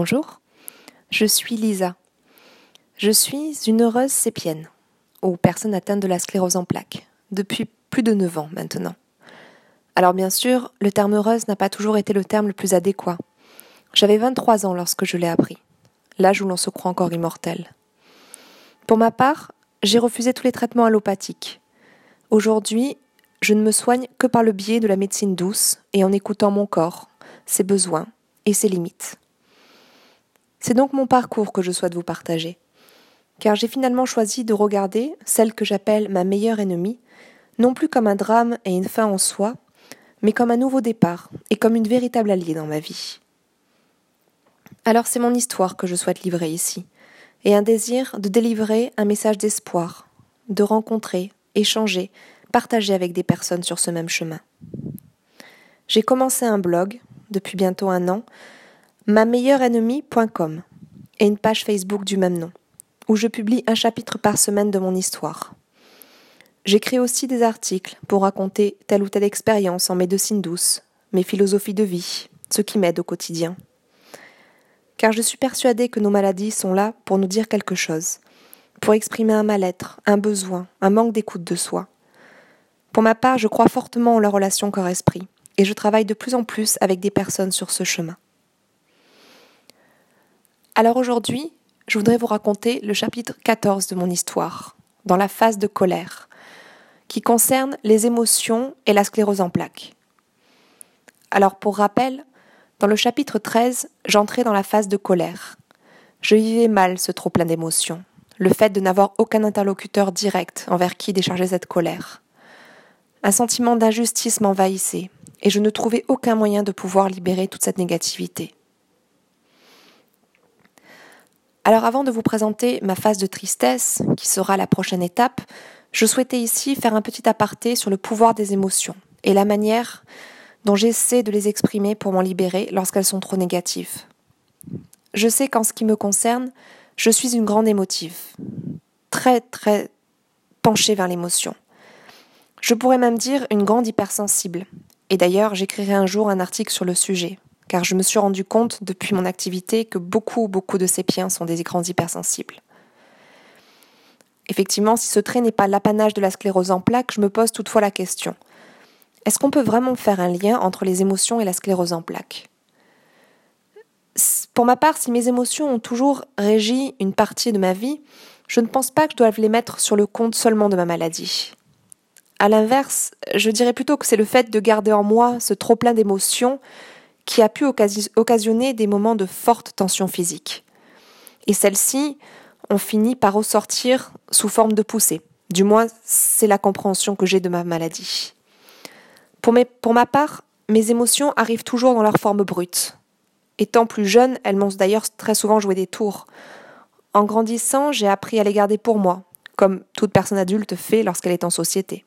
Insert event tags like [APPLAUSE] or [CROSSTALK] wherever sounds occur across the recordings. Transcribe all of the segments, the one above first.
Bonjour, je suis Lisa. Je suis une heureuse sépienne, ou personne atteinte de la sclérose en plaques, depuis plus de 9 ans maintenant. Alors bien sûr, le terme heureuse n'a pas toujours été le terme le plus adéquat. J'avais 23 ans lorsque je l'ai appris, l'âge où l'on se croit encore immortel. Pour ma part, j'ai refusé tous les traitements allopathiques. Aujourd'hui, je ne me soigne que par le biais de la médecine douce et en écoutant mon corps, ses besoins et ses limites. C'est donc mon parcours que je souhaite vous partager, car j'ai finalement choisi de regarder celle que j'appelle ma meilleure ennemie, non plus comme un drame et une fin en soi, mais comme un nouveau départ et comme une véritable alliée dans ma vie. Alors c'est mon histoire que je souhaite livrer ici, et un désir de délivrer un message d'espoir, de rencontrer, échanger, partager avec des personnes sur ce même chemin. J'ai commencé un blog, depuis bientôt un an, ma meilleure ennemie.com et une page Facebook du même nom, où je publie un chapitre par semaine de mon histoire. J'écris aussi des articles pour raconter telle ou telle expérience en médecine douce, mes philosophies de vie, ce qui m'aide au quotidien. Car je suis persuadée que nos maladies sont là pour nous dire quelque chose, pour exprimer un mal-être, un besoin, un manque d'écoute de soi. Pour ma part, je crois fortement en la relation corps-esprit, et je travaille de plus en plus avec des personnes sur ce chemin. Alors aujourd'hui, je voudrais vous raconter le chapitre 14 de mon histoire, dans la phase de colère, qui concerne les émotions et la sclérose en plaques. Alors pour rappel, dans le chapitre 13, j'entrais dans la phase de colère. Je vivais mal ce trop plein d'émotions, le fait de n'avoir aucun interlocuteur direct envers qui décharger cette colère. Un sentiment d'injustice m'envahissait, et je ne trouvais aucun moyen de pouvoir libérer toute cette négativité. Alors avant de vous présenter ma phase de tristesse, qui sera la prochaine étape, je souhaitais ici faire un petit aparté sur le pouvoir des émotions et la manière dont j'essaie de les exprimer pour m'en libérer lorsqu'elles sont trop négatives. Je sais qu'en ce qui me concerne, je suis une grande émotive, très très penchée vers l'émotion. Je pourrais même dire une grande hypersensible. Et d'ailleurs, j'écrirai un jour un article sur le sujet, car je me suis rendu compte depuis mon activité que beaucoup, beaucoup de sépiens sont des écrans hypersensibles. Effectivement, si ce trait n'est pas l'apanage de la sclérose en plaques, je me pose toutefois la question. Est-ce qu'on peut vraiment faire un lien entre les émotions et la sclérose en plaques? Pour ma part, si mes émotions ont toujours régi une partie de ma vie, je ne pense pas que je doive les mettre sur le compte seulement de ma maladie. À l'inverse, je dirais plutôt que c'est le fait de garder en moi ce trop plein d'émotions qui a pu occasionner des moments de forte tension physique. Et celles-ci ont fini par ressortir sous forme de poussée. Du moins, c'est la compréhension que j'ai de ma maladie. Pour, pour ma part, mes émotions arrivent toujours dans leur forme brute. Étant plus jeune, elles m'ont d'ailleurs très souvent joué des tours. En grandissant, j'ai appris à les garder pour moi, comme toute personne adulte fait lorsqu'elle est en société.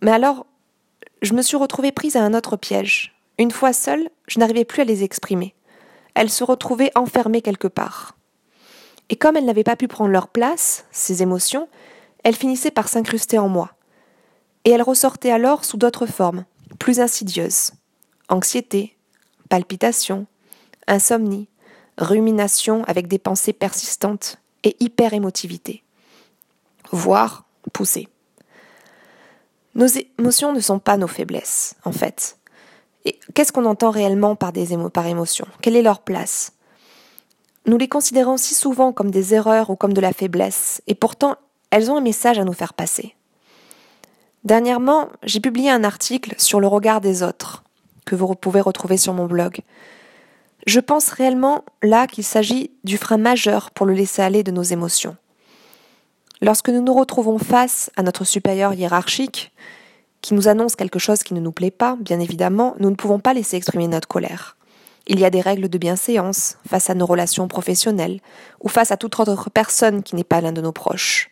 Mais alors, je me suis retrouvée prise à un autre piège, une fois seule, je n'arrivais plus à les exprimer. Elles se retrouvaient enfermées quelque part. Et comme elles n'avaient pas pu prendre leur place, ces émotions, elles finissaient par s'incruster en moi. Et elles ressortaient alors sous d'autres formes, plus insidieuses. Anxiété, palpitation, insomnie, rumination avec des pensées persistantes et hyper-émotivité. Voire poussée. Nos émotions ne sont pas nos faiblesses, en fait. Et qu'est-ce qu'on entend réellement par émo par émotion? Quelle est leur place? Nous les considérons si souvent comme des erreurs ou comme de la faiblesse, et pourtant elles ont un message à nous faire passer. Dernièrement, j'ai publié un article sur le regard des autres, que vous pouvez retrouver sur mon blog. Je pense réellement là qu'il s'agit du frein majeur pour le laisser aller de nos émotions. Lorsque nous nous retrouvons face à notre supérieur hiérarchique, qui nous annonce quelque chose qui ne nous plaît pas, bien évidemment, nous ne pouvons pas laisser exprimer notre colère. Il y a des règles de bienséance face à nos relations professionnelles ou face à toute autre personne qui n'est pas l'un de nos proches.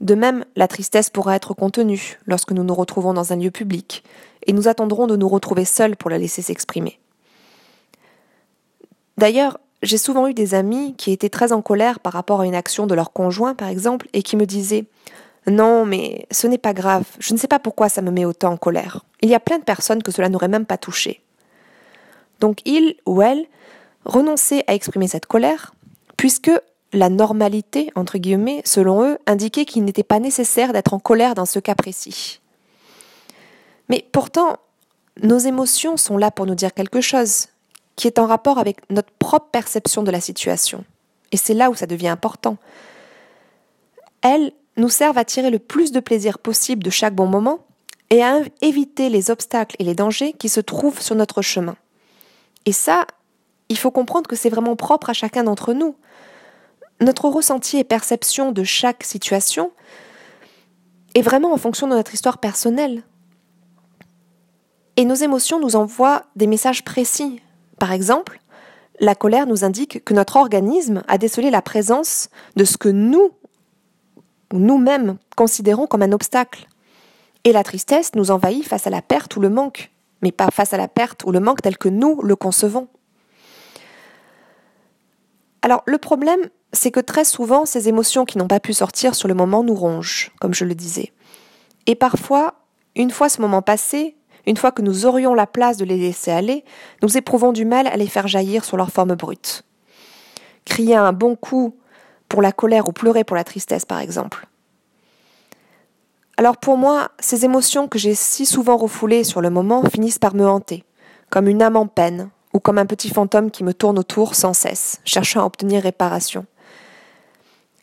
De même, la tristesse pourra être contenue lorsque nous nous retrouvons dans un lieu public, et nous attendrons de nous retrouver seuls pour la laisser s'exprimer. D'ailleurs, j'ai souvent eu des amis qui étaient très en colère par rapport à une action de leur conjoint, par exemple, et qui me disaient non, mais ce n'est pas grave, je ne sais pas pourquoi ça me met autant en colère. Il y a plein de personnes que cela n'aurait même pas touché. Donc il ou elle renoncer à exprimer cette colère, puisque la normalité, entre guillemets, selon eux, indiquait qu'il n'était pas nécessaire d'être en colère dans ce cas précis. Mais pourtant, nos émotions sont là pour nous dire quelque chose, qui est en rapport avec notre propre perception de la situation. Et c'est là où ça devient important. Elles nous servent à tirer le plus de plaisir possible de chaque bon moment et à éviter les obstacles et les dangers qui se trouvent sur notre chemin. Et ça, il faut comprendre que c'est vraiment propre à chacun d'entre nous. Notre ressenti et perception de chaque situation est vraiment en fonction de notre histoire personnelle. Et nos émotions nous envoient des messages précis. Par exemple, la colère nous indique que notre organisme a décelé la présence de ce que nous, nous-mêmes, considérons comme un obstacle. Et la tristesse nous envahit face à la perte ou le manque, mais pas face à la perte ou le manque tel que nous le concevons. Alors le problème, c'est que très souvent, ces émotions qui n'ont pas pu sortir sur le moment nous rongent, comme je le disais. Et parfois, une fois ce moment passé, une fois que nous aurions la place de les laisser aller, nous éprouvons du mal à les faire jaillir sur leur forme brute. Crier un bon coup pour la colère ou pleurer pour la tristesse, par exemple. Alors pour moi, ces émotions que j'ai si souvent refoulées sur le moment finissent par me hanter, comme une âme en peine, ou comme un petit fantôme qui me tourne autour sans cesse, cherchant à obtenir réparation.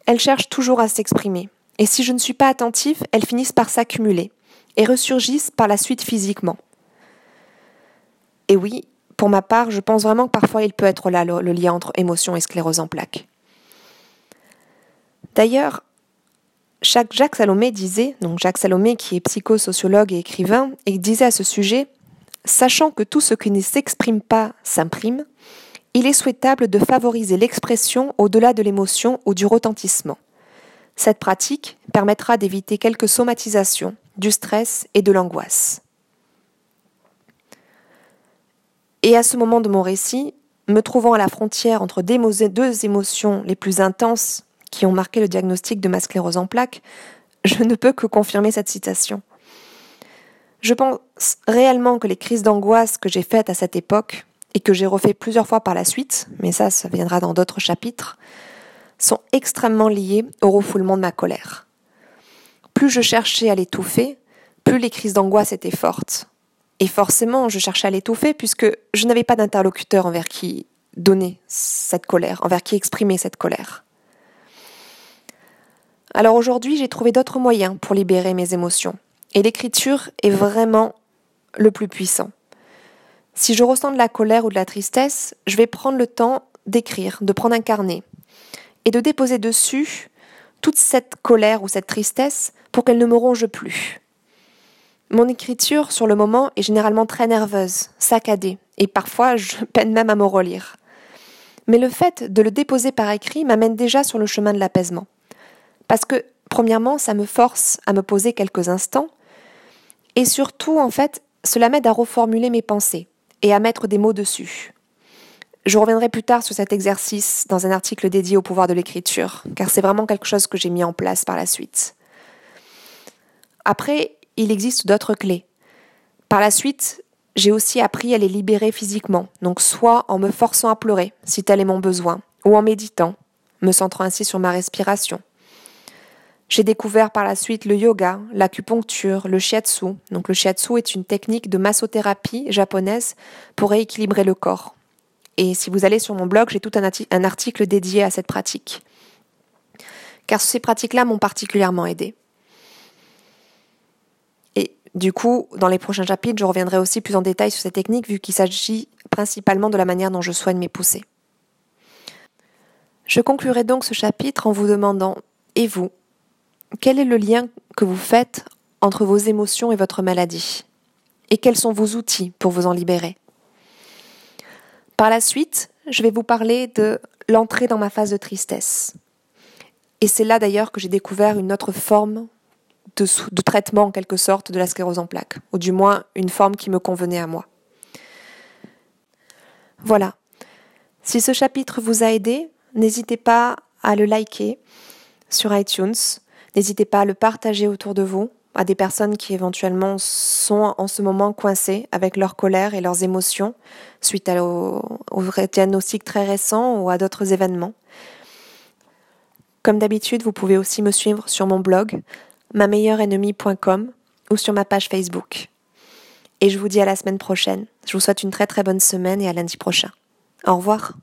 Elles cherchent toujours à s'exprimer, et si je ne suis pas attentive, elles finissent par s'accumuler, et ressurgissent par la suite physiquement. Et oui, pour ma part, je pense vraiment que parfois il peut être là le, lien entre émotion et sclérose en plaques. D'ailleurs, Jacques Salomé disait, donc Jacques Salomé qui est psychosociologue et écrivain, et disait à ce sujet Sachant que tout ce qui ne s'exprime pas s'imprime, il est souhaitable de favoriser l'expression au-delà de l'émotion ou du retentissement. Cette pratique permettra d'éviter quelques somatisations, du stress et de l'angoisse. Et à ce moment de mon récit, me trouvant à la frontière entre deux émotions les plus intenses qui ont marqué le diagnostic de ma sclérose en plaques, je ne peux que confirmer cette citation. Je pense réellement que les crises d'angoisse que j'ai faites à cette époque, et que j'ai refait plusieurs fois par la suite, mais ça, ça viendra dans d'autres chapitres, sont extrêmement liées au refoulement de ma colère. Plus je cherchais à l'étouffer, plus les crises d'angoisse étaient fortes. Et forcément, je cherchais à l'étouffer puisque je n'avais pas d'interlocuteur envers qui donner cette colère, envers qui exprimer cette colère. Alors aujourd'hui, j'ai trouvé d'autres moyens pour libérer mes émotions. Et l'écriture est vraiment le plus puissant. Si je ressens de la colère ou de la tristesse, je vais prendre le temps d'écrire, de prendre un carnet et de déposer dessus toute cette colère ou cette tristesse pour qu'elle ne me ronge plus. Mon écriture sur le moment est généralement très nerveuse, saccadée, et parfois je [LAUGHS] peine même à me relire. Mais le fait de le déposer par écrit m'amène déjà sur le chemin de l'apaisement. Parce que, premièrement, ça me force à me poser quelques instants et surtout, en fait, cela m'aide à reformuler mes pensées et à mettre des mots dessus. Je reviendrai plus tard sur cet exercice dans un article dédié au pouvoir de l'écriture, car c'est vraiment quelque chose que j'ai mis en place par la suite. Après, il existe d'autres clés. Par la suite, j'ai aussi appris à les libérer physiquement, donc soit en me forçant à pleurer, si tel est mon besoin, ou en méditant, me centrant ainsi sur ma respiration, j'ai découvert par la suite le yoga, l'acupuncture, le shiatsu. Donc le shiatsu est une technique de massothérapie japonaise pour rééquilibrer le corps. Et si vous allez sur mon blog, j'ai tout un, article dédié à cette pratique. Car ces pratiques-là m'ont particulièrement aidé. Et du coup, dans les prochains chapitres, je reviendrai aussi plus en détail sur ces techniques vu qu'il s'agit principalement de la manière dont je soigne mes poussées. Je conclurai donc ce chapitre en vous demandant, et vous, quel est le lien que vous faites entre vos émotions et votre maladie Et quels sont vos outils pour vous en libérer Par la suite, je vais vous parler de l'entrée dans ma phase de tristesse. Et c'est là d'ailleurs que j'ai découvert une autre forme de, traitement en quelque sorte de la sclérose en plaques, ou du moins une forme qui me convenait à moi. Voilà. Si ce chapitre vous a aidé, n'hésitez pas à le liker sur iTunes, N'hésitez pas à le partager autour de vous, à des personnes qui éventuellement sont en ce moment coincées avec leur colère et leurs émotions suite au, au diagnostic très récent ou à d'autres événements. Comme d'habitude, vous pouvez aussi me suivre sur mon blog mameilleurennemie.com ou sur ma page Facebook. Et je vous dis à la semaine prochaine. Je vous souhaite une très très bonne semaine et à lundi prochain. Au revoir.